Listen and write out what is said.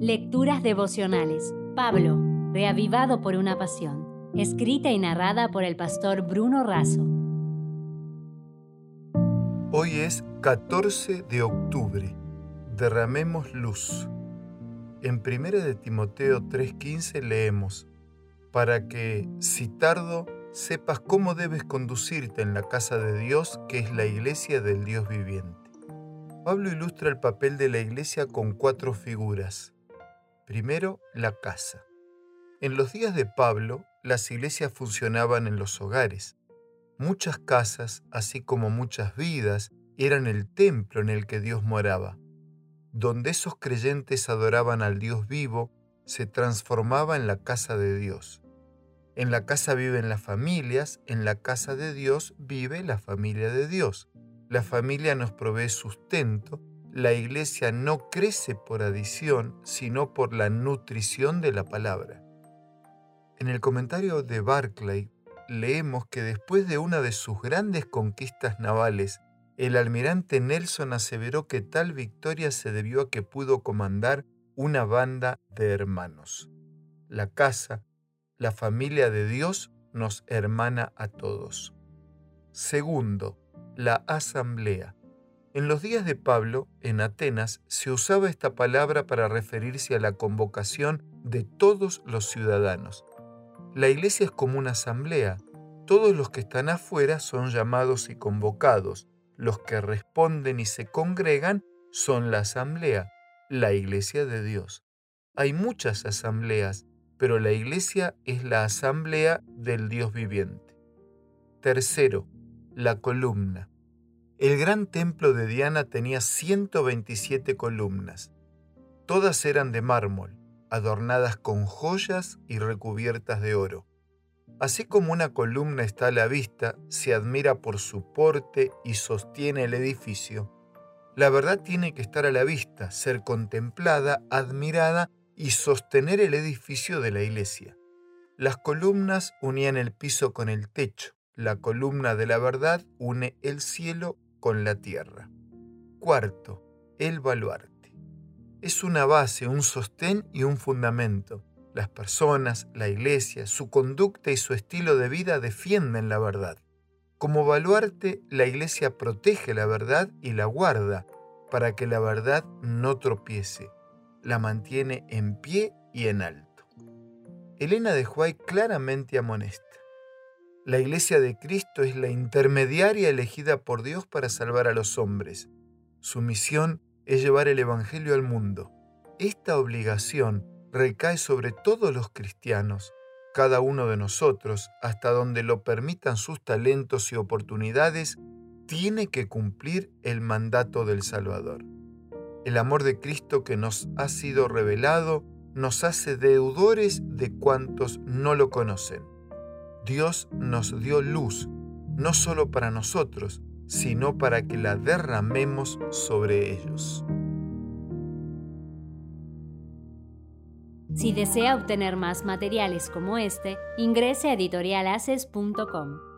Lecturas devocionales. Pablo, reavivado por una pasión. Escrita y narrada por el pastor Bruno Razo. Hoy es 14 de octubre. Derramemos luz. En 1 de Timoteo 3:15 leemos, para que, si tardo, sepas cómo debes conducirte en la casa de Dios, que es la iglesia del Dios viviente. Pablo ilustra el papel de la iglesia con cuatro figuras. Primero, la casa. En los días de Pablo, las iglesias funcionaban en los hogares. Muchas casas, así como muchas vidas, eran el templo en el que Dios moraba. Donde esos creyentes adoraban al Dios vivo, se transformaba en la casa de Dios. En la casa viven las familias, en la casa de Dios vive la familia de Dios. La familia nos provee sustento, la iglesia no crece por adición, sino por la nutrición de la palabra. En el comentario de Barclay leemos que después de una de sus grandes conquistas navales, el almirante Nelson aseveró que tal victoria se debió a que pudo comandar una banda de hermanos. La casa, la familia de Dios nos hermana a todos. Segundo, la asamblea. En los días de Pablo, en Atenas, se usaba esta palabra para referirse a la convocación de todos los ciudadanos. La iglesia es como una asamblea. Todos los que están afuera son llamados y convocados. Los que responden y se congregan son la asamblea, la iglesia de Dios. Hay muchas asambleas, pero la iglesia es la asamblea del Dios viviente. Tercero, la columna. El gran templo de Diana tenía 127 columnas. Todas eran de mármol, adornadas con joyas y recubiertas de oro. Así como una columna está a la vista, se admira por su porte y sostiene el edificio, la verdad tiene que estar a la vista, ser contemplada, admirada y sostener el edificio de la iglesia. Las columnas unían el piso con el techo, la columna de la verdad une el cielo con la tierra. Cuarto, el baluarte. Es una base, un sostén y un fundamento. Las personas, la iglesia, su conducta y su estilo de vida defienden la verdad. Como baluarte, la iglesia protege la verdad y la guarda para que la verdad no tropiece. La mantiene en pie y en alto. Elena de Huay claramente amonesta. La iglesia de Cristo es la intermediaria elegida por Dios para salvar a los hombres. Su misión es llevar el Evangelio al mundo. Esta obligación recae sobre todos los cristianos, cada uno de nosotros, hasta donde lo permitan sus talentos y oportunidades, tiene que cumplir el mandato del Salvador. El amor de Cristo que nos ha sido revelado nos hace deudores de cuantos no lo conocen. Dios nos dio luz, no solo para nosotros, sino para que la derramemos sobre ellos. Si desea obtener más materiales como este, ingrese a editorialaces.com.